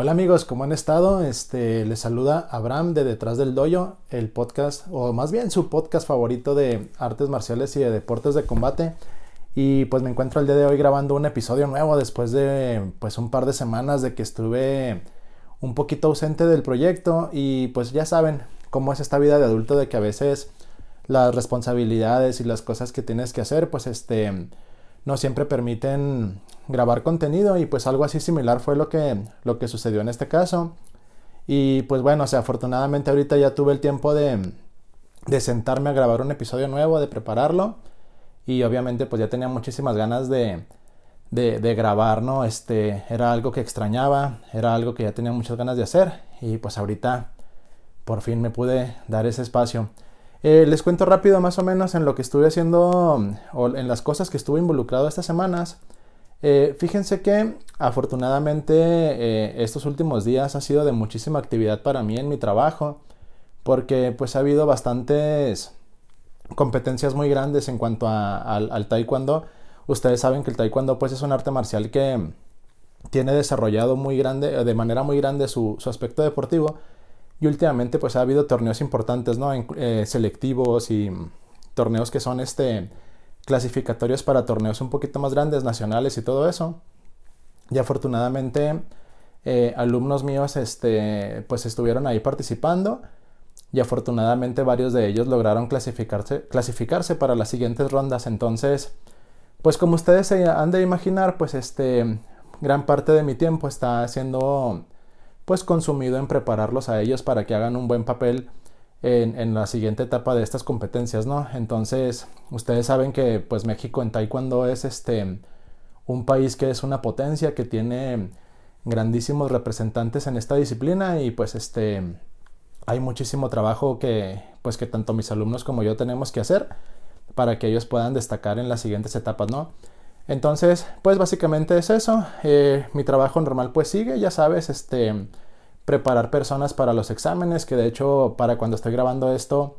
Hola amigos, ¿cómo han estado? Este, les saluda Abraham de Detrás del Doyo, el podcast, o más bien su podcast favorito de artes marciales y de deportes de combate. Y pues me encuentro el día de hoy grabando un episodio nuevo después de pues un par de semanas de que estuve un poquito ausente del proyecto y pues ya saben cómo es esta vida de adulto de que a veces las responsabilidades y las cosas que tienes que hacer pues este no siempre permiten grabar contenido y pues algo así similar fue lo que, lo que sucedió en este caso. Y pues bueno, o sea, afortunadamente ahorita ya tuve el tiempo de, de sentarme a grabar un episodio nuevo, de prepararlo. Y obviamente pues ya tenía muchísimas ganas de, de, de, grabar, ¿no? Este era algo que extrañaba, era algo que ya tenía muchas ganas de hacer y pues ahorita por fin me pude dar ese espacio. Eh, les cuento rápido más o menos en lo que estuve haciendo o en las cosas que estuve involucrado estas semanas. Eh, fíjense que afortunadamente eh, estos últimos días ha sido de muchísima actividad para mí en mi trabajo porque pues ha habido bastantes competencias muy grandes en cuanto al, taekwondo. Ustedes saben que el taekwondo pues es un arte marcial que tiene desarrollado muy grande, de manera muy grande su aspecto deportivo y últimamente pues ha habido torneos importantes, ¿no? Eh, selectivos y torneos que son este, clasificatorios para torneos un poquito más grandes, nacionales y todo eso. Y afortunadamente eh, alumnos míos este, pues estuvieron ahí participando y afortunadamente varios de ellos lograron clasificarse, clasificarse para las siguientes rondas. Entonces, pues como ustedes se han de imaginar, pues este, gran parte de mi tiempo está siendo pues consumido en prepararlos a ellos para que hagan un buen papel en, la siguiente etapa de estas competencias, ¿no? Entonces, ustedes saben que pues México en Taekwondo es este un país que es una potencia, que tiene grandísimos representantes en esta disciplina y pues este hay muchísimo trabajo que pues que tanto mis alumnos como yo tenemos que hacer para que ellos puedan destacar en las siguientes etapas, ¿no? Entonces, pues básicamente es eso. Eh, mi trabajo normal pues sigue, ya sabes, este, preparar personas para los exámenes, que de hecho para cuando estoy grabando esto,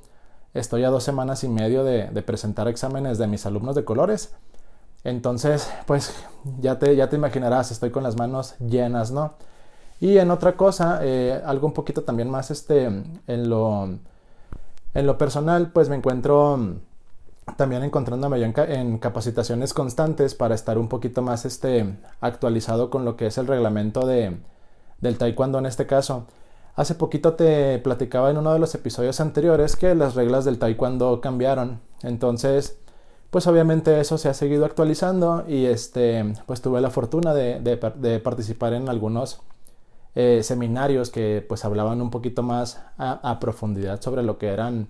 estoy a dos semanas y medio de, presentar exámenes de mis alumnos de colores. Entonces, pues ya te, ya te imaginarás, estoy con las manos llenas, ¿no? Y en otra cosa, eh, algo un poquito también más este, en lo, en lo personal, pues me encuentro también encontrándome yo en, capacitaciones constantes para estar un poquito más este, actualizado con lo que es el reglamento de, del taekwondo en este caso. Hace poquito te platicaba en uno de los episodios anteriores que las reglas del taekwondo cambiaron. Entonces, pues obviamente eso se ha seguido actualizando y este, pues tuve la fortuna de, participar en algunos eh, seminarios que pues hablaban un poquito más a profundidad sobre lo que eran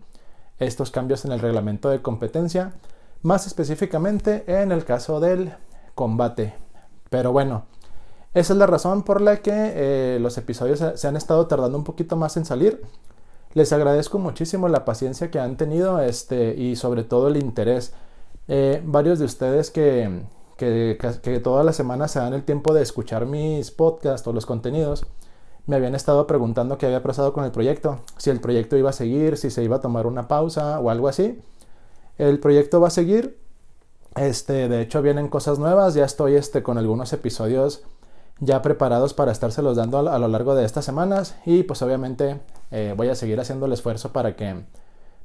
estos cambios en el reglamento de competencia, más específicamente en el caso del combate. Pero bueno, esa es la razón por la que eh, los episodios se han estado tardando un poquito más en salir. Les agradezco muchísimo la paciencia que han tenido este, y sobre todo el interés. Eh, varios de ustedes que, que, que todas las semanas se dan el tiempo de escuchar mis podcasts o los contenidos, me habían estado preguntando qué había pasado con el proyecto, si el proyecto iba a seguir, si se iba a tomar una pausa o algo así. El proyecto va a seguir. Este, de hecho vienen cosas nuevas, ya estoy este, con algunos episodios ya preparados para estárselos dando a, lo largo de estas semanas y pues obviamente eh, voy a seguir haciendo el esfuerzo para que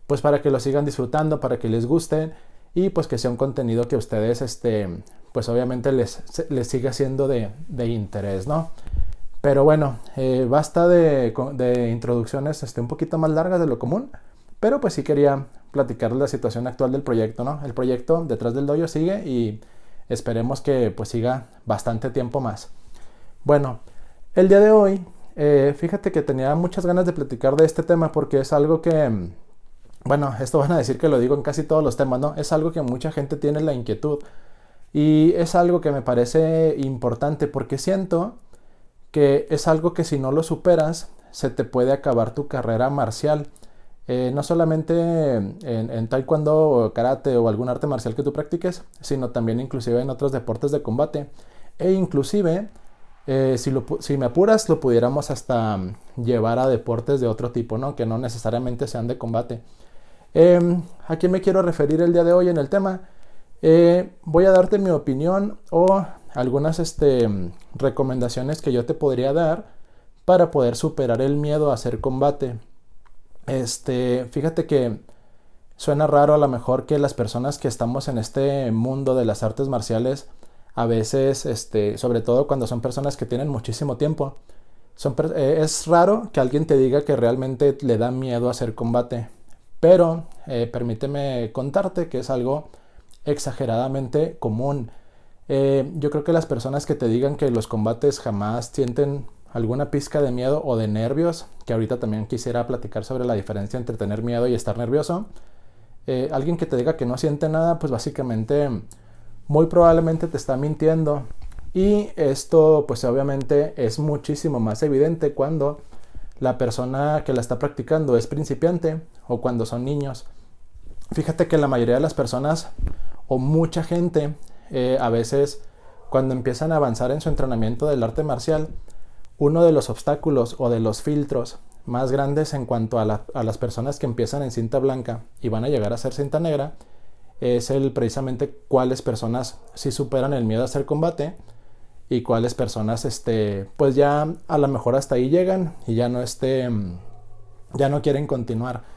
pues para que lo sigan disfrutando, para que les guste y pues que sea un contenido que ustedes este pues obviamente les, les siga siendo de, de interés, ¿no? Pero bueno, eh, basta de, introducciones este, un poquito más largas de lo común. Pero pues sí quería platicar la situación actual del proyecto, ¿no? El proyecto detrás del doyo sigue y esperemos que pues siga bastante tiempo más. Bueno, el día de hoy, eh, fíjate que tenía muchas ganas de platicar de este tema porque es algo que, bueno, esto van a decir que lo digo en casi todos los temas, ¿no? Es algo que mucha gente tiene la inquietud y es algo que me parece importante porque siento que es algo que si no lo superas, se te puede acabar tu carrera marcial. Eh, no solamente en, taekwondo o karate o algún arte marcial que tú practiques, sino también inclusive en otros deportes de combate. E inclusive, eh, si, si, me apuras, lo pudiéramos hasta llevar a deportes de otro tipo, ¿no? Que no necesariamente sean de combate. Em, ¿A qué me quiero referir el día de hoy en el tema? Eh, voy a darte mi opinión o algunas este, recomendaciones que yo te podría dar para poder superar el miedo a hacer combate. Este, fíjate que suena raro a lo mejor que las personas que estamos en este mundo de las artes marciales, a veces, este, sobre todo cuando son personas que tienen muchísimo tiempo, son, eh, es raro que alguien te diga que realmente le da miedo hacer combate. Pero eh, permíteme contarte que es algo exageradamente común. Eh, yo creo que las personas que te digan que los combates jamás sienten alguna pizca de miedo o de nervios, que ahorita también quisiera platicar sobre la diferencia entre tener miedo y estar nervioso. Eh, alguien que te diga que no siente nada, pues básicamente muy probablemente te está mintiendo. Y esto pues obviamente es muchísimo más evidente cuando la persona que la está practicando es principiante o cuando son niños. Fíjate que la mayoría de las personas o mucha gente eh, a veces cuando empiezan a avanzar en su entrenamiento del arte marcial, uno de los obstáculos o de los filtros más grandes en cuanto a, las personas que empiezan en cinta blanca y van a llegar a ser cinta negra es el precisamente cuáles personas sí superan el miedo a hacer combate y cuáles personas este pues ya a lo mejor hasta ahí llegan y ya no este ya no quieren continuar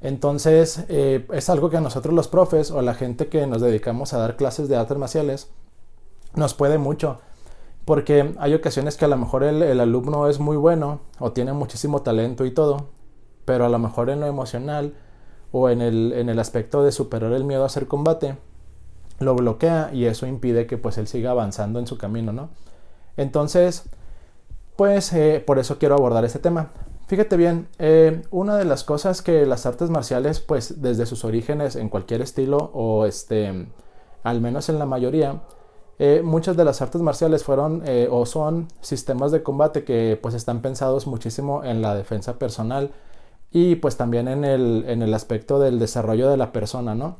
entonces eh, es algo que a nosotros los profes o la gente que nos dedicamos a dar clases de artes marciales nos puede mucho porque hay ocasiones que a lo mejor el, alumno es muy bueno o tiene muchísimo talento y todo, pero a lo mejor en lo emocional o en el, en el aspecto de superar el miedo a hacer combate, lo bloquea y eso impide que pues él siga avanzando en su camino, ¿no? Entonces, pues eh, por eso quiero abordar este tema. Fíjate bien, eh, una de las cosas que las artes marciales, pues desde sus orígenes en cualquier estilo o este, al menos en la mayoría, eh, muchas de las artes marciales fueron eh, o son sistemas de combate que pues están pensados muchísimo en la defensa personal y pues también en el, en el aspecto del desarrollo de la persona, ¿no?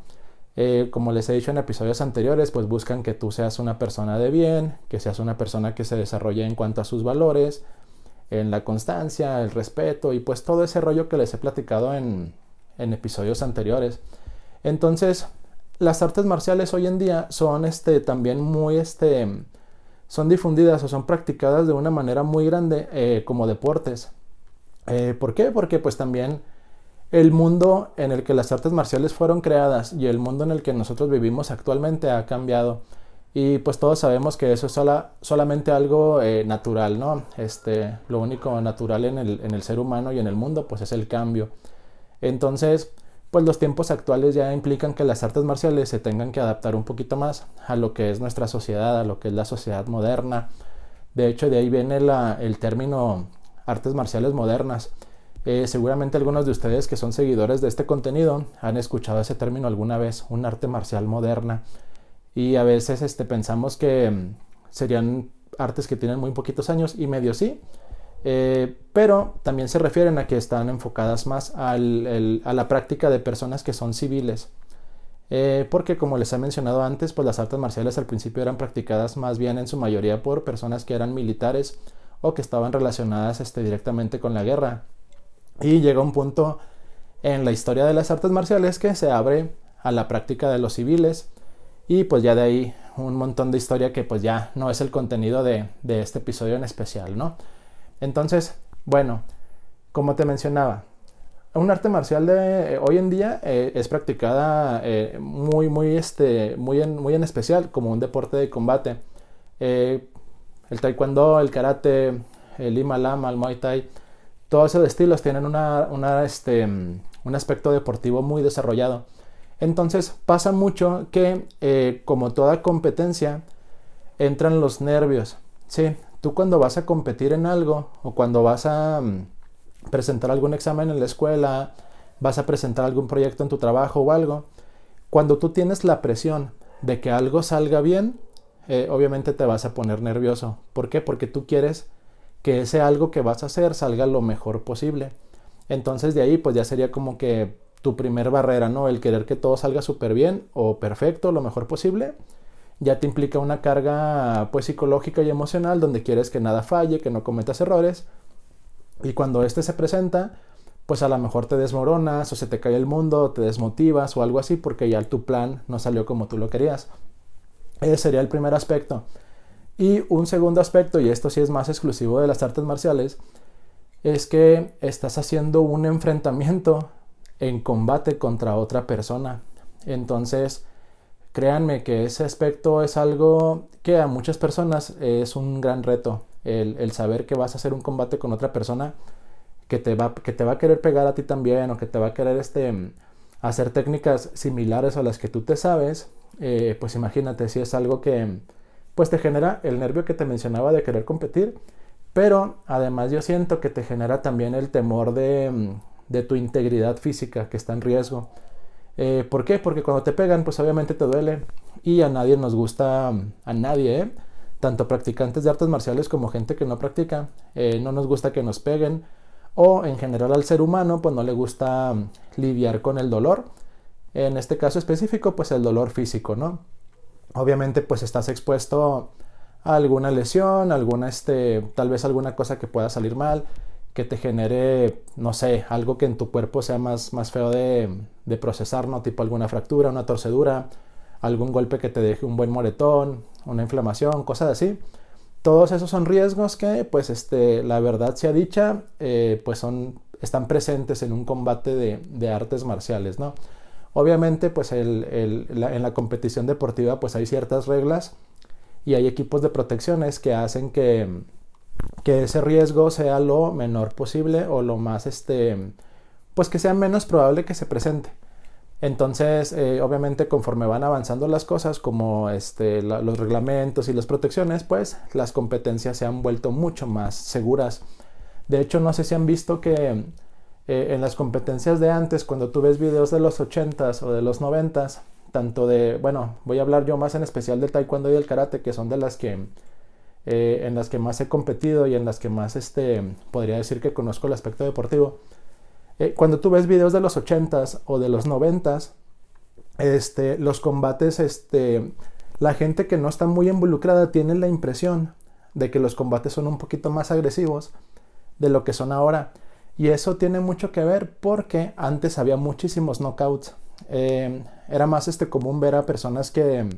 Como les he dicho en episodios anteriores, pues buscan que tú seas una persona de bien, que seas una persona que se desarrolle en cuanto a sus valores, en la constancia, el respeto y pues todo ese rollo que les he platicado en, en episodios anteriores. Entonces, las artes marciales hoy en día son este, también muy, este, son difundidas o son practicadas de una manera muy grande eh, como deportes. Eh, ¿Por qué? Porque pues también el mundo en el que las artes marciales fueron creadas y el mundo en el que nosotros vivimos actualmente ha cambiado. Y pues todos sabemos que eso es solamente algo eh, natural, ¿no? Este, lo único natural en el, en el ser humano y en el mundo pues es el cambio. Entonces, pues los tiempos actuales ya implican que las artes marciales se tengan que adaptar un poquito más a lo que es nuestra sociedad, a lo que es la sociedad moderna. De hecho, de ahí viene el término artes marciales modernas. Eh, seguramente algunos de ustedes que son seguidores de este contenido han escuchado ese término alguna vez, un arte marcial moderna. Y a veces este, pensamos que mm, serían artes que tienen muy poquitos años y medio sí, eh, pero también se refieren a que están enfocadas más a la práctica de personas que son civiles. Eh, porque como les he mencionado antes, pues las artes marciales al principio eran practicadas más bien en su mayoría por personas que eran militares o que estaban relacionadas este, directamente con la guerra. Y llega un punto en la historia de las artes marciales que se abre a la práctica de los civiles y pues ya de ahí un montón de historia que pues ya no es el contenido de, de este episodio en especial, ¿no? Entonces, bueno, como te mencionaba, un arte marcial de eh, hoy en día eh, es practicada eh, muy, muy, este, muy, en, muy en especial como un deporte de combate. el taekwondo, el karate, el lima lama, el muay thai, todos esos estilos tienen una, este, un aspecto deportivo muy desarrollado. Entonces pasa mucho que como toda competencia entran los nervios. Sí, tú cuando vas a competir en algo o cuando vas a mm, presentar algún examen en la escuela, vas a presentar algún proyecto en tu trabajo o algo, cuando tú tienes la presión de que algo salga bien, eh, obviamente te vas a poner nervioso. ¿Por qué? Porque tú quieres que ese algo que vas a hacer salga lo mejor posible. Entonces de ahí pues ya sería como que tu primer barrera, ¿no? El querer que todo salga súper bien o perfecto, lo mejor posible ya te implica una carga pues psicológica y emocional donde quieres que nada falle, que no cometas errores. Y cuando este se presenta, pues a lo mejor te desmoronas o se te cae el mundo, te desmotivas o algo así porque ya tu plan no salió como tú lo querías. Ese sería el primer aspecto. Y un segundo aspecto, y esto sí es más exclusivo de las artes marciales, es que estás haciendo un enfrentamiento en combate contra otra persona. Entonces, créanme que ese aspecto es algo que a muchas personas es un gran reto. El, saber que vas a hacer un combate con otra persona que te, va, que te va a querer pegar a ti también o que te va a querer este, hacer técnicas similares a las que tú te sabes, eh, pues imagínate si es algo que pues te genera el nervio que te mencionaba de querer competir, pero además yo siento que te genera también el temor de, de tu integridad física que está en riesgo. Eh, ¿Por qué? Porque cuando te pegan, pues obviamente te duele y a nadie nos gusta, a nadie, ¿eh? tanto practicantes de artes marciales como gente que no practica, eh, no nos gusta que nos peguen o en general al ser humano pues no le gusta lidiar con el dolor. En este caso específico pues el dolor físico, ¿no? Obviamente pues estás expuesto a alguna lesión, alguna este, tal vez alguna cosa que pueda salir mal, que te genere, no sé, algo que en tu cuerpo sea más, más feo de, de procesar, ¿no? Tipo alguna fractura, una torcedura, algún golpe que te deje un buen moretón, una inflamación, cosas así. Todos esos son riesgos que, pues, este, la verdad sea dicha, eh, pues son, están presentes en un combate de, artes marciales, ¿no? Obviamente, pues el, el, en la competición deportiva, pues hay ciertas reglas y hay equipos de protecciones que hacen que, que ese riesgo sea lo menor posible o lo más, este, pues que sea menos probable que se presente. Entonces, eh, obviamente, conforme van avanzando las cosas, como este, los reglamentos y las protecciones, pues las competencias se han vuelto mucho más seguras. De hecho, no sé si han visto que eh, en las competencias de antes, cuando tú ves videos de los 80s o de los 90s, tanto de, bueno, voy a hablar yo más en especial del taekwondo y del karate, que son de las que eh, en las que más he competido y en las que más este, podría decir que conozco el aspecto deportivo. Eh, cuando tú ves videos de los 80s o de los 90s, este, los combates, este, la gente que no está muy involucrada tiene la impresión de que los combates son un poquito más agresivos de lo que son ahora. Y eso tiene mucho que ver porque antes había muchísimos knockouts. Eh, era más este común ver a personas que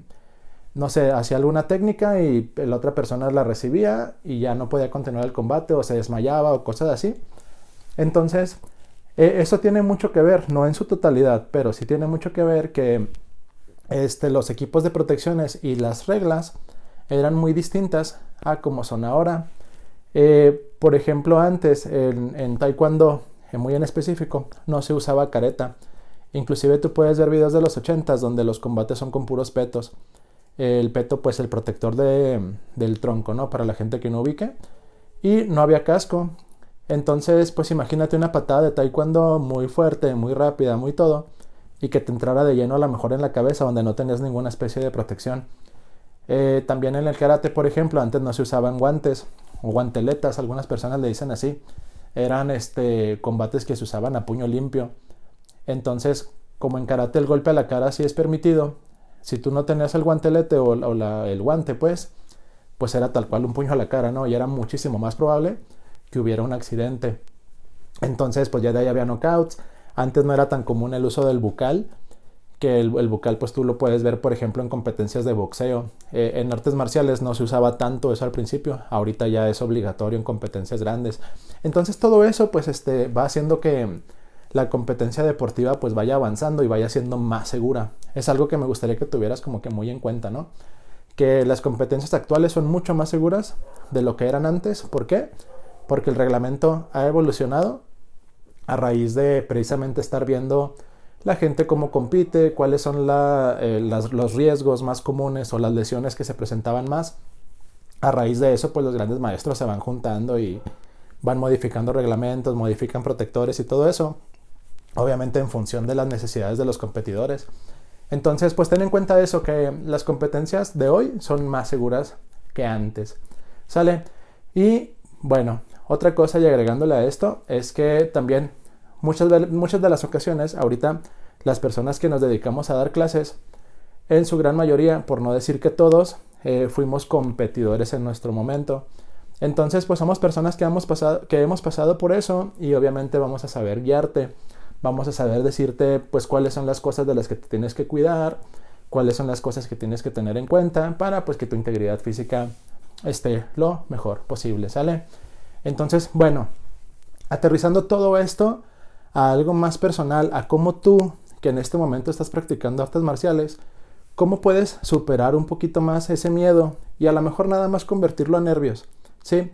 no sé, hacía alguna técnica y la otra persona la recibía y ya no podía continuar el combate o se desmayaba o cosas así. Entonces, e, eso tiene mucho que ver, no en su totalidad, pero sí tiene mucho que ver que este, los equipos de protecciones y las reglas eran muy distintas a como son ahora. Eh, por ejemplo, antes en, Taekwondo, muy en específico, no se usaba careta. Inclusive tú puedes ver videos de los 80s donde los combates son con puros petos el peto pues el protector del tronco, ¿no? Para la gente que no ubique. Y no había casco. Entonces pues imagínate una patada de taekwondo muy fuerte, muy rápida, muy todo. Y que te entrara de lleno a lo mejor en la cabeza donde no tenías ninguna especie de protección. Eh, también en el karate, por ejemplo, antes no se usaban guantes o guanteletas, algunas personas le dicen así. Eran este, combates que se usaban a puño limpio. Entonces, como en karate el golpe a la cara sí es permitido, si tú no tenías el guantelete o, el guante, pues, pues era tal cual un puño a la cara, ¿no? Y era muchísimo más probable que hubiera un accidente. Entonces, pues ya de ahí había knockouts. Antes no era tan común el uso del bucal, que el, bucal, pues tú lo puedes ver, por ejemplo, en competencias de boxeo. Eh, en artes marciales no se usaba tanto eso al principio, ahorita ya es obligatorio en competencias grandes. Entonces, todo eso, pues, este, va haciendo que la competencia deportiva pues vaya avanzando y vaya siendo más segura. Es algo que me gustaría que tuvieras como que muy en cuenta, ¿no? Que las competencias actuales son mucho más seguras de lo que eran antes. ¿Por qué? Porque el reglamento ha evolucionado a raíz de precisamente estar viendo la gente cómo compite, cuáles son eh, los riesgos más comunes o las lesiones que se presentaban más. A raíz de eso, pues los grandes maestros se van juntando y van modificando reglamentos, modifican protectores y todo eso obviamente en función de las necesidades de los competidores. Entonces, pues ten en cuenta eso, que las competencias de hoy son más seguras que antes. ¿Sale? Y bueno, otra cosa y agregándole a esto es que también muchas de, muchas de las ocasiones, ahorita las personas que nos dedicamos a dar clases, en su gran mayoría, por no decir que todos, eh, fuimos competidores en nuestro momento. Entonces, pues somos personas que hemos, pasado, que hemos pasado por eso y obviamente vamos a saber guiarte vamos a saber decirte pues cuáles son las cosas de las que te tienes que cuidar, cuáles son las cosas que tienes que tener en cuenta para pues que tu integridad física esté lo mejor posible, ¿sale? Entonces, bueno, Aterrizando todo esto a algo más personal, a cómo tú, que en este momento estás practicando artes marciales, cómo puedes superar un poquito más ese miedo y a lo mejor nada más convertirlo a nervios. Sí,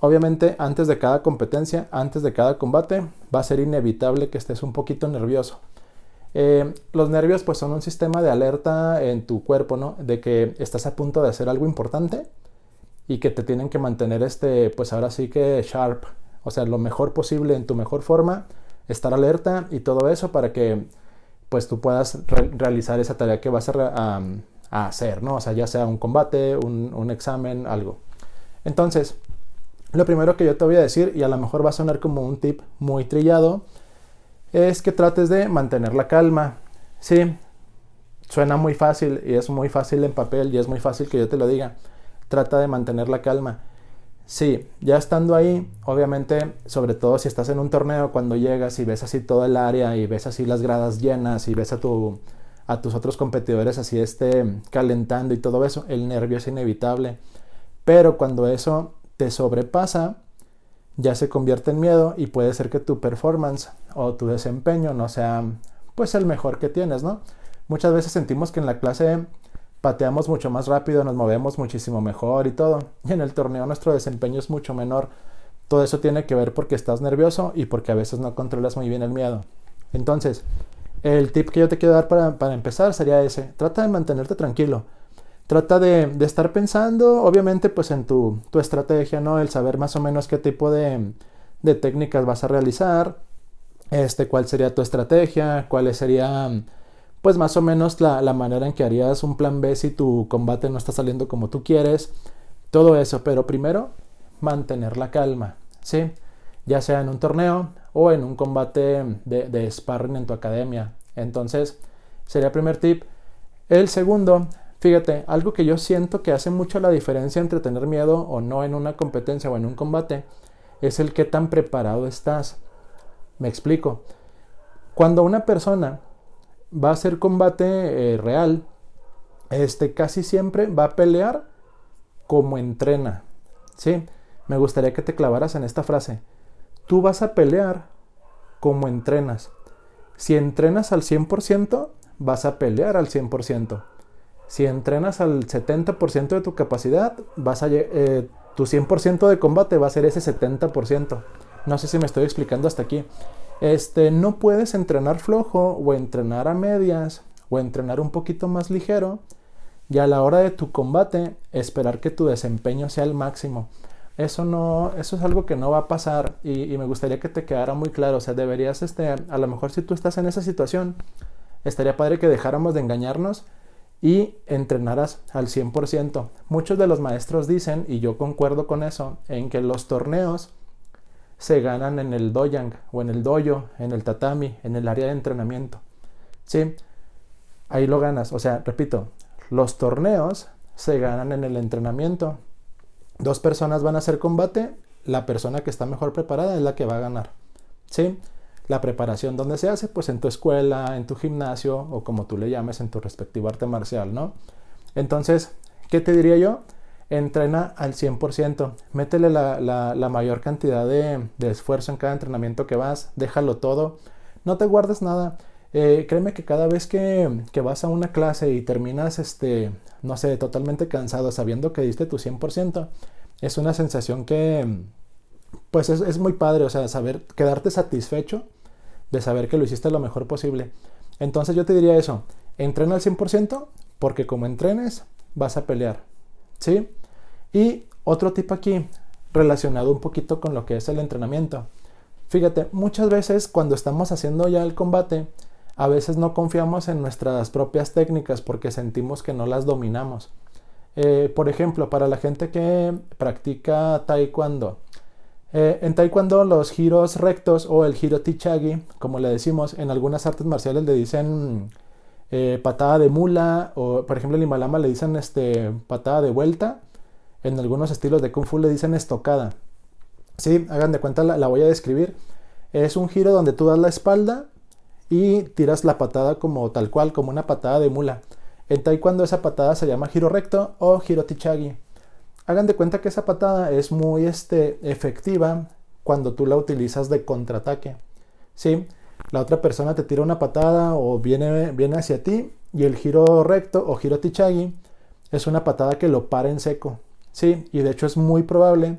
obviamente antes de cada competencia, antes de cada combate, va a ser inevitable que estés un poquito nervioso. Eh, los nervios pues son un sistema de alerta en tu cuerpo, ¿no? De que estás a punto de hacer algo importante y que te tienen que mantener este, pues ahora sí que sharp, o sea, lo mejor posible en tu mejor forma, estar alerta y todo eso para que pues tú puedas realizar esa tarea que vas a, hacer, ¿no? O sea, ya sea un combate, un, un examen, algo. Entonces, lo primero que yo te voy a decir, y a lo mejor va a sonar como un tip muy trillado, es que trates de mantener la calma. Sí, suena muy fácil y es muy fácil en papel y es muy fácil que yo te lo diga. Trata de mantener la calma. Sí, ya estando ahí, obviamente, sobre todo si estás en un torneo, cuando llegas y ves así todo el área y ves así las gradas llenas y ves a, tu, a tus otros competidores así este, calentando y todo eso, el nervio es inevitable. Pero cuando eso te sobrepasa, ya se convierte en miedo y puede ser que tu performance o tu desempeño no sea pues el mejor que tienes, ¿no? Muchas veces sentimos que en la clase pateamos mucho más rápido, nos movemos muchísimo mejor y todo, y en el torneo nuestro desempeño es mucho menor. Todo eso tiene que ver porque estás nervioso y porque a veces no controlas muy bien el miedo. Entonces, el tip que yo te quiero dar para, para empezar sería ese, trata de mantenerte tranquilo trata de, estar pensando, obviamente, pues en tu, estrategia, ¿no? El saber más o menos qué tipo de, técnicas vas a realizar, este, cuál sería tu estrategia, cuál sería, pues más o menos la, la, manera en que harías un plan B si tu combate no está saliendo como tú quieres, todo eso, pero primero, mantener la calma, ¿sí? Ya sea en un torneo o en un combate de, de sparring en tu academia. Entonces, sería el primer tip. El segundo Fíjate, algo que yo siento que hace mucho la diferencia entre tener miedo o no en una competencia o en un combate es el qué tan preparado estás. Me explico. Cuando una persona va a hacer combate eh, real, este casi siempre va a pelear como entrena. ¿Sí? Me gustaría que te clavaras en esta frase. Tú vas a pelear como entrenas. Si entrenas al 100%, vas a pelear al 100%. Si entrenas al 70% de tu capacidad, vas a, eh, tu 100% de combate va a ser ese 70%. No sé si me estoy explicando hasta aquí. Este, no puedes entrenar flojo o entrenar a medias o entrenar un poquito más ligero y a la hora de tu combate esperar que tu desempeño sea el máximo. Eso no, eso es algo que no va a pasar y, y, me gustaría que te quedara muy claro. O sea, deberías, este, a lo mejor si tú estás en esa situación, estaría padre que dejáramos de engañarnos y entrenarás al 100%. Muchos de los maestros dicen, y yo concuerdo con eso, en que los torneos se ganan en el doyang o en el doyo, en el tatami, en el área de entrenamiento. Sí, ahí lo ganas. O sea, repito, los torneos se ganan en el entrenamiento. Dos personas van a hacer combate, la persona que está mejor preparada es la que va a ganar. ¿Sí? La preparación, ¿dónde se hace? Pues en tu escuela, en tu gimnasio o como tú le llames, en tu respectivo arte marcial, ¿no? Entonces, ¿qué te diría yo? Entrena al 100%, métele la, mayor cantidad de, esfuerzo en cada entrenamiento que vas, déjalo todo, no te guardes nada. Eh, créeme que cada vez que, vas a una clase y terminas, este, no sé, totalmente cansado sabiendo que diste tu 100%, es una sensación que, pues es, es muy padre, o sea, saber, quedarte satisfecho de saber que lo hiciste lo mejor posible. Entonces yo te diría eso, entrena al 100% porque como entrenes vas a pelear. ¿Sí? Y otro tip aquí, relacionado un poquito con lo que es el entrenamiento. Fíjate, muchas veces cuando estamos haciendo ya el combate, a veces no confiamos en nuestras propias técnicas porque sentimos que no las dominamos. Eh, por ejemplo, para la gente que practica taekwondo, eh, en taekwondo los giros rectos o el giro tichagi, como le decimos, en algunas artes marciales le dicen eh, patada de mula o por ejemplo en Himalama le dicen este, patada de vuelta. En algunos estilos de kung fu le dicen estocada. Sí, hagan de cuenta, la, la voy a describir. Es un giro donde tú das la espalda y tiras la patada como tal cual, como una patada de mula. En taekwondo esa patada se llama giro recto o giro tichagi. Hagan de cuenta que esa patada es muy este, efectiva cuando tú la utilizas de contraataque. ¿Sí? La otra persona te tira una patada o viene, viene hacia ti y el giro recto o giro tichagi es una patada que lo para en seco. Sí, y de hecho es muy probable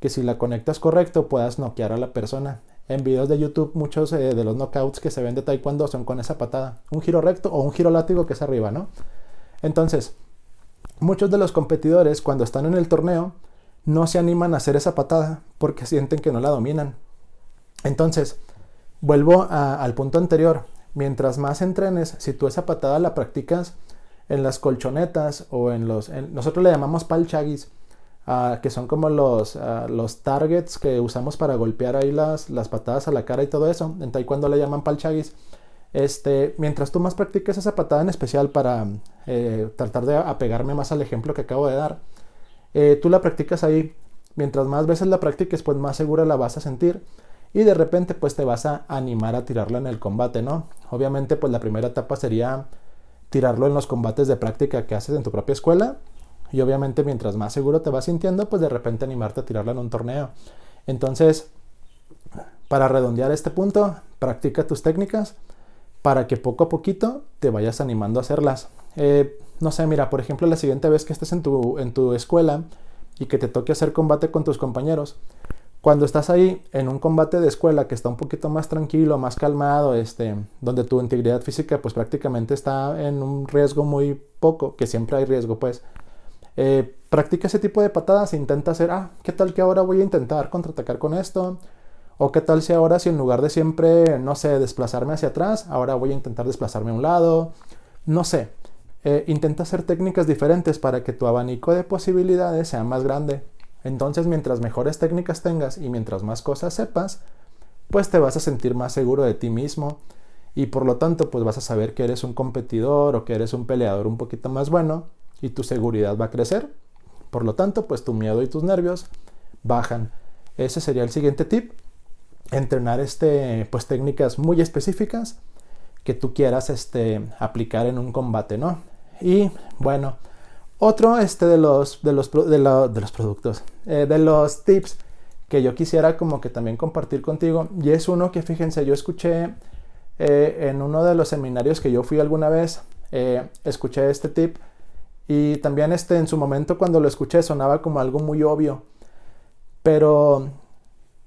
que si la conectas correcto puedas noquear a la persona. En videos de YouTube muchos eh, de los knockouts que se ven de taekwondo son con esa patada. Un giro recto o un giro látigo que es arriba, ¿no? Entonces, muchos de los competidores cuando están en el torneo no se animan a hacer esa patada porque sienten que no la dominan. Entonces, vuelvo al punto anterior. Mientras más entrenes, si tú esa patada la practicas en las colchonetas o en los... nosotros le llamamos palchagis, uh, que son como los, ah, los targets que usamos para golpear ahí las, las patadas a la cara y todo eso. En taekwondo le llaman palchagis. Este, mientras tú más practiques esa patada en especial para eh, tratar de apegarme más al ejemplo que acabo de dar, eh, tú la practicas ahí. Mientras más veces la practiques, pues más segura la vas a sentir y de repente pues te vas a animar a tirarla en el combate, ¿no? Obviamente pues la primera etapa sería tirarlo en los combates de práctica que haces en tu propia escuela y obviamente mientras más seguro te vas sintiendo, pues de repente animarte a tirarla en un torneo. Entonces, para redondear este punto, practica tus técnicas para que poco a poquito te vayas animando a hacerlas. Eh, no sé, mira, por ejemplo, la siguiente vez que estés en tu, en tu escuela y que te toque hacer combate con tus compañeros, cuando estás ahí en un combate de escuela que está un poquito más tranquilo, más calmado, este, donde tu integridad física pues prácticamente está en un riesgo muy poco, que siempre hay riesgo pues, eh, practica ese tipo de patadas e intenta hacer, ah, ¿qué tal que ahora voy a intentar contraatacar con esto? O qué tal si ahora si en lugar de siempre, no sé, desplazarme hacia atrás, ahora voy a intentar desplazarme a un lado, no sé. Eh, intenta hacer técnicas diferentes para que tu abanico de posibilidades sea más grande. Entonces, mientras mejores técnicas tengas y mientras más cosas sepas, pues te vas a sentir más seguro de ti mismo y por lo tanto, pues vas a saber que eres un competidor o que eres un peleador un poquito más bueno y tu seguridad va a crecer. Por lo tanto, pues tu miedo y tus nervios bajan. Ese sería el siguiente tip. Entrenar este, pues técnicas muy específicas que tú quieras este, aplicar en un combate, ¿no? Y bueno, otro este, de, los, de, los, de, los productos, eh, de los tips que yo quisiera como que también compartir contigo, y es uno que fíjense, yo escuché eh, en uno de los seminarios que yo fui alguna vez, eh, escuché este tip y también este en su momento cuando lo escuché sonaba como algo muy obvio, pero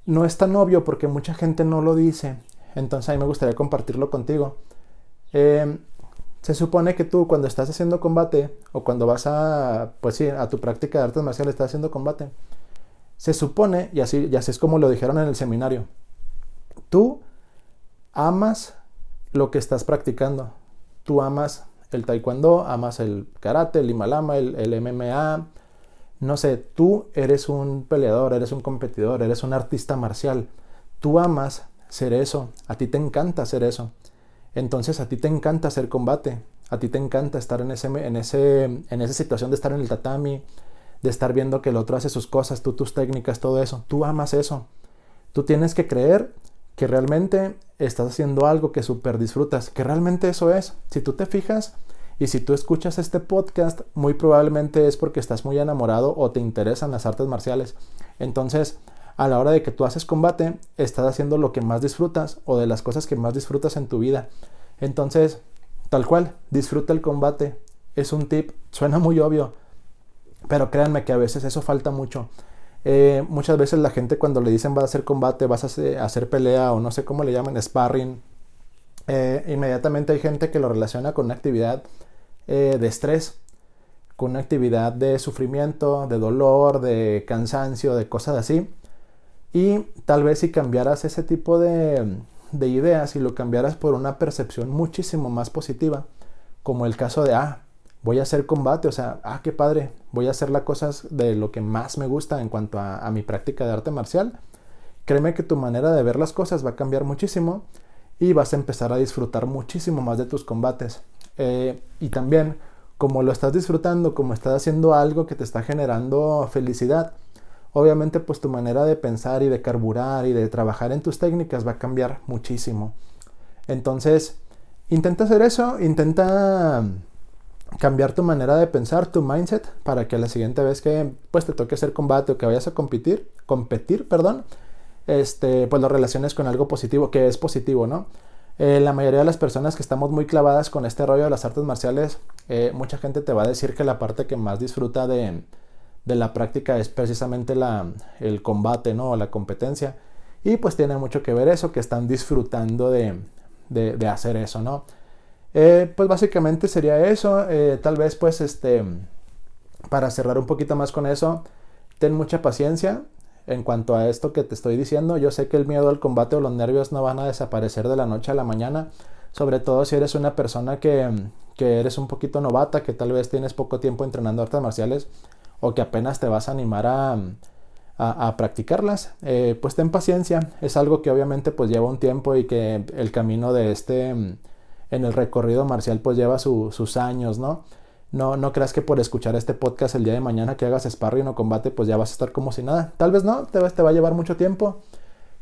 no es tan obvio porque mucha gente no lo dice, entonces a mí me gustaría compartirlo contigo. Se supone que tú cuando estás haciendo combate o cuando vas a, pues sí, a tu práctica de artes marciales estás haciendo combate, se supone, y así, y así es como lo dijeron en el seminario, tú amas lo que estás practicando. Tú amas el taekwondo, amas el karate, el himalama, el, el MMA. No sé, tú eres un peleador, eres un competidor, eres un artista marcial. Tú amas ser eso, a ti te encanta hacer eso. Entonces a ti te encanta hacer combate, a ti te encanta estar en, ese, en, ese, en esa situación de estar en el tatami, de estar viendo que el otro hace sus cosas, tú tus técnicas, todo eso. Tú amas eso. Tú tienes que creer que realmente estás haciendo algo que súper disfrutas, que realmente eso es. Si tú te fijas y si tú escuchas este podcast, muy probablemente es porque estás muy enamorado o te interesan las artes marciales. Entonces, a la hora de que tú haces combate, estás haciendo lo que más disfrutas o de las cosas que más disfrutas en tu vida. Entonces, tal cual, disfruta el combate. Es un tip, suena muy obvio, pero créanme que a veces eso falta mucho. Eh, muchas veces la gente cuando le dicen vas a hacer combate, vas a hacer, pelea o no sé cómo le llaman, sparring, eh, inmediatamente hay gente que lo relaciona con una actividad eh, de estrés, con una actividad de sufrimiento, de dolor, de cansancio, de cosas así. Y tal vez si cambiaras ese tipo de, ideas y lo cambiaras por una percepción muchísimo más positiva, como el caso de, ah, voy a hacer combate, o sea, ah, qué padre, voy a hacer las cosas de lo que más me gusta en cuanto a, mi práctica de arte marcial, créeme que tu manera de ver las cosas va a cambiar muchísimo y vas a empezar a disfrutar muchísimo más de tus combates. Eh, y también, como lo estás disfrutando, como estás haciendo algo que te está generando felicidad, obviamente pues tu manera de pensar y de carburar y de trabajar en tus técnicas va a cambiar muchísimo. Entonces, intenta hacer eso, intenta cambiar tu manera de pensar, tu mindset, para que la siguiente vez que pues te toque hacer combate o que vayas a competir, competir, perdón, este, pues lo relaciones con algo positivo, que es positivo, ¿no? Eh, la mayoría de las personas que estamos muy clavadas con este rollo de las artes marciales, eh, mucha gente te va a decir que la parte que más disfruta de, la práctica es precisamente la, el combate, ¿no? O la competencia. Y pues tiene mucho que ver eso, que están disfrutando de, de hacer eso, ¿no? Eh, pues básicamente sería eso. tal vez pues este, para cerrar un poquito más con eso, ten mucha paciencia en cuanto a esto que te estoy diciendo. Yo sé que el miedo al combate o los nervios no van a desaparecer de la noche a la mañana, sobre todo si eres una persona que, eres un poquito novata, que tal vez tienes poco tiempo entrenando artes marciales o que apenas te vas a animar a, a, practicarlas, eh, pues ten paciencia. Es algo que obviamente pues lleva un tiempo y que el camino de este en el recorrido marcial pues lleva sus años, ¿no? No, no creas que por escuchar este podcast el día de mañana que hagas sparring o combate, pues ya vas a estar como si nada. Tal vez no, te, te va a llevar mucho tiempo.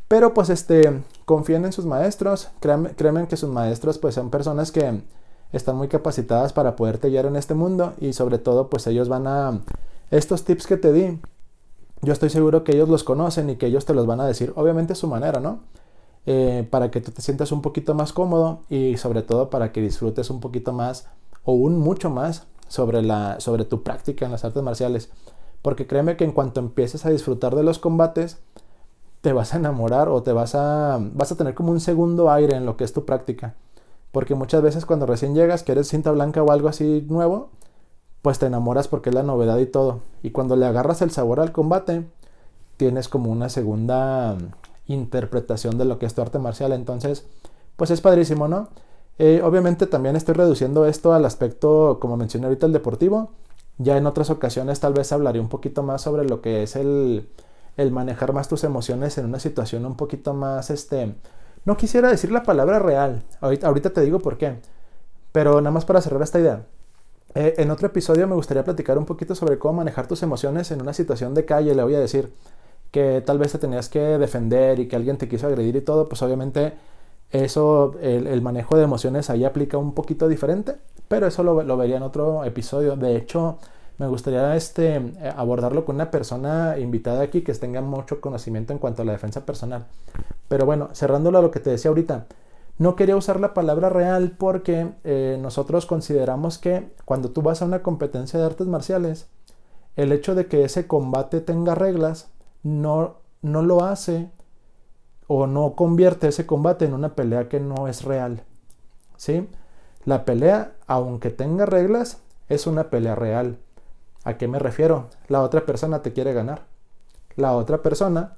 Pero pues este, confíen en sus maestros. Créanme, que sus maestros pues son personas que están muy capacitadas para poderte guiar en este mundo. Y sobre todo pues ellos van a... Estos tips que te di, yo estoy seguro que ellos los conocen y que ellos te los van a decir, obviamente a su manera, ¿no? Eh, para que tú te sientas un poquito más cómodo y sobre todo para que disfrutes un poquito más o un mucho más sobre, la, sobre tu práctica en las artes marciales. Porque créeme que en cuanto empieces a disfrutar de los combates, te vas a enamorar o te vas a, vas a tener como un segundo aire en lo que es tu práctica. Porque muchas veces cuando recién llegas, que eres cinta blanca o algo así nuevo, pues te enamoras porque es la novedad y todo. Y cuando le agarras el sabor al combate, tienes como una segunda interpretación de lo que es tu arte marcial. Entonces, pues es padrísimo, ¿no? Eh, obviamente también estoy reduciendo esto al aspecto, como mencioné ahorita, el deportivo. Ya en otras ocasiones tal vez hablaré un poquito más sobre lo que es el, el manejar más tus emociones en una situación un poquito más, este, no quisiera decir la palabra real, ahorita, te digo por qué, pero nada más para cerrar esta idea. Eh, en otro episodio me gustaría platicar un poquito sobre cómo manejar tus emociones en una situación de calle, le voy a decir que tal vez te tenías que defender y que alguien te quiso agredir y todo, pues obviamente eso, el, manejo de emociones ahí aplica un poquito diferente, pero eso lo, vería en otro episodio. De hecho, me gustaría este, abordarlo con una persona invitada aquí que tenga mucho conocimiento en cuanto a la defensa personal. Pero bueno, cerrándolo a lo que te decía ahorita, no quería usar la palabra real porque eh, nosotros consideramos que cuando tú vas a una competencia de artes marciales, el hecho de que ese combate tenga reglas no, no lo hace o no convierte ese combate en una pelea que no es real. ¿Sí? La pelea, aunque tenga reglas, es una pelea real. ¿A qué me refiero? La otra persona te quiere ganar. La otra persona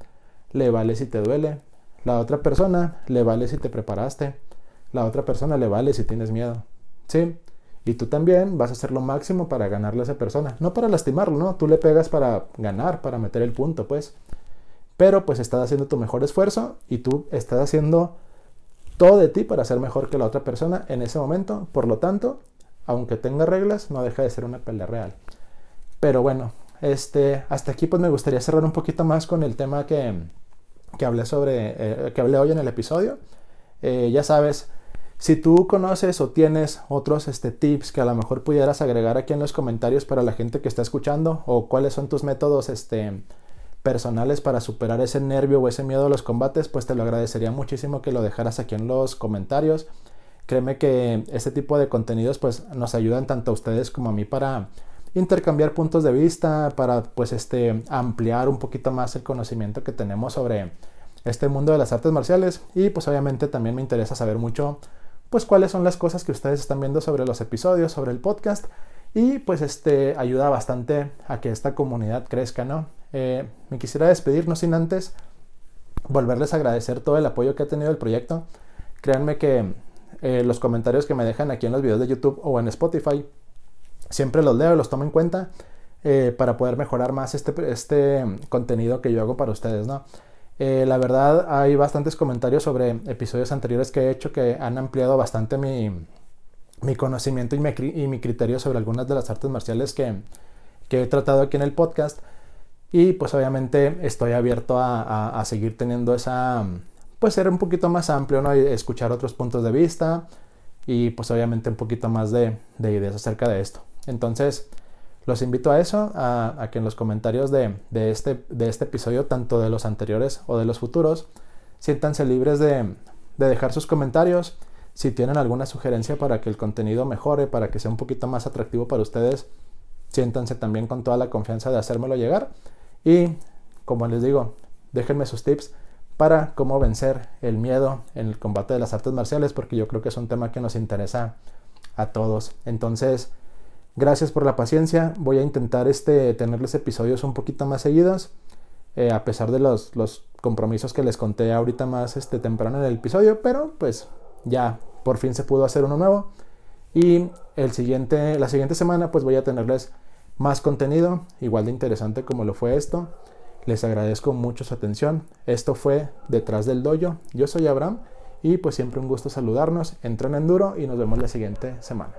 le vale si te duele. La otra persona le vale si te preparaste. La otra persona le vale si tienes miedo. ¿Sí? Y tú también vas a hacer lo máximo para ganarle a esa persona. No para lastimarlo, ¿no? Tú le pegas para ganar, para meter el punto, pues pero pues estás haciendo tu mejor esfuerzo y tú estás haciendo todo de ti para ser mejor que la otra persona en ese momento. Por lo tanto, aunque tenga reglas, no deja de ser una pelea real. Pero bueno, este, hasta aquí pues me gustaría cerrar un poquito más con el tema que, que hablé sobre, eh, que hablé hoy en el episodio. Eh, ya sabes, si tú conoces o tienes otros este, tips que a lo mejor pudieras agregar aquí en los comentarios para la gente que está escuchando o cuáles son tus métodos este, personales para superar ese nervio o ese miedo a los combates, pues te lo agradecería muchísimo que lo dejaras aquí en los comentarios. Créeme que este tipo de contenidos pues nos ayudan tanto a ustedes como a mí para intercambiar puntos de vista, para pues este ampliar un poquito más el conocimiento que tenemos sobre este mundo de las artes marciales y pues obviamente también me interesa saber mucho pues cuáles son las cosas que ustedes están viendo sobre los episodios, sobre el podcast y pues este ayuda bastante a que esta comunidad crezca, ¿no? Eh, me quisiera despedir, no sin antes volverles a agradecer todo el apoyo que ha tenido el proyecto. Créanme que eh, los comentarios que me dejan aquí en los videos de YouTube o en Spotify, siempre los leo y los tomo en cuenta eh, para poder mejorar más este, este contenido que yo hago para ustedes, ¿no? la verdad hay bastantes comentarios sobre episodios anteriores que he hecho que han ampliado bastante mi, mi conocimiento y mi, y mi, criterio sobre algunas de las artes marciales que, que he tratado aquí en el podcast. Y pues obviamente estoy abierto a, seguir teniendo esa, pues ser un poquito más amplio, ¿no? Escuchar otros puntos de vista y pues obviamente un poquito más de, ideas acerca de esto. Entonces, los invito a eso, a, que en los comentarios de, este, de este episodio, tanto de los anteriores o de los futuros, siéntanse libres de, dejar sus comentarios. Si tienen alguna sugerencia para que el contenido mejore, para que sea un poquito más atractivo para ustedes, siéntanse también con toda la confianza de hacérmelo llegar. Y como les digo, déjenme sus tips para cómo vencer el miedo en el combate de las artes marciales, porque yo creo que es un tema que nos interesa a todos. Entonces, Gracias por la paciencia. Voy a intentar este, tenerles episodios un poquito más seguidos. Eh, a pesar de los, compromisos que les conté ahorita más este, temprano en el episodio. Pero pues ya por fin se pudo hacer uno nuevo. Y el siguiente, la siguiente semana pues voy a tenerles más contenido. Igual de interesante como lo fue esto. Les agradezco mucho su atención. Esto fue Detrás del Dojo. Yo soy Abraham y pues siempre un gusto saludarnos. Entren en duro y nos vemos la siguiente semana.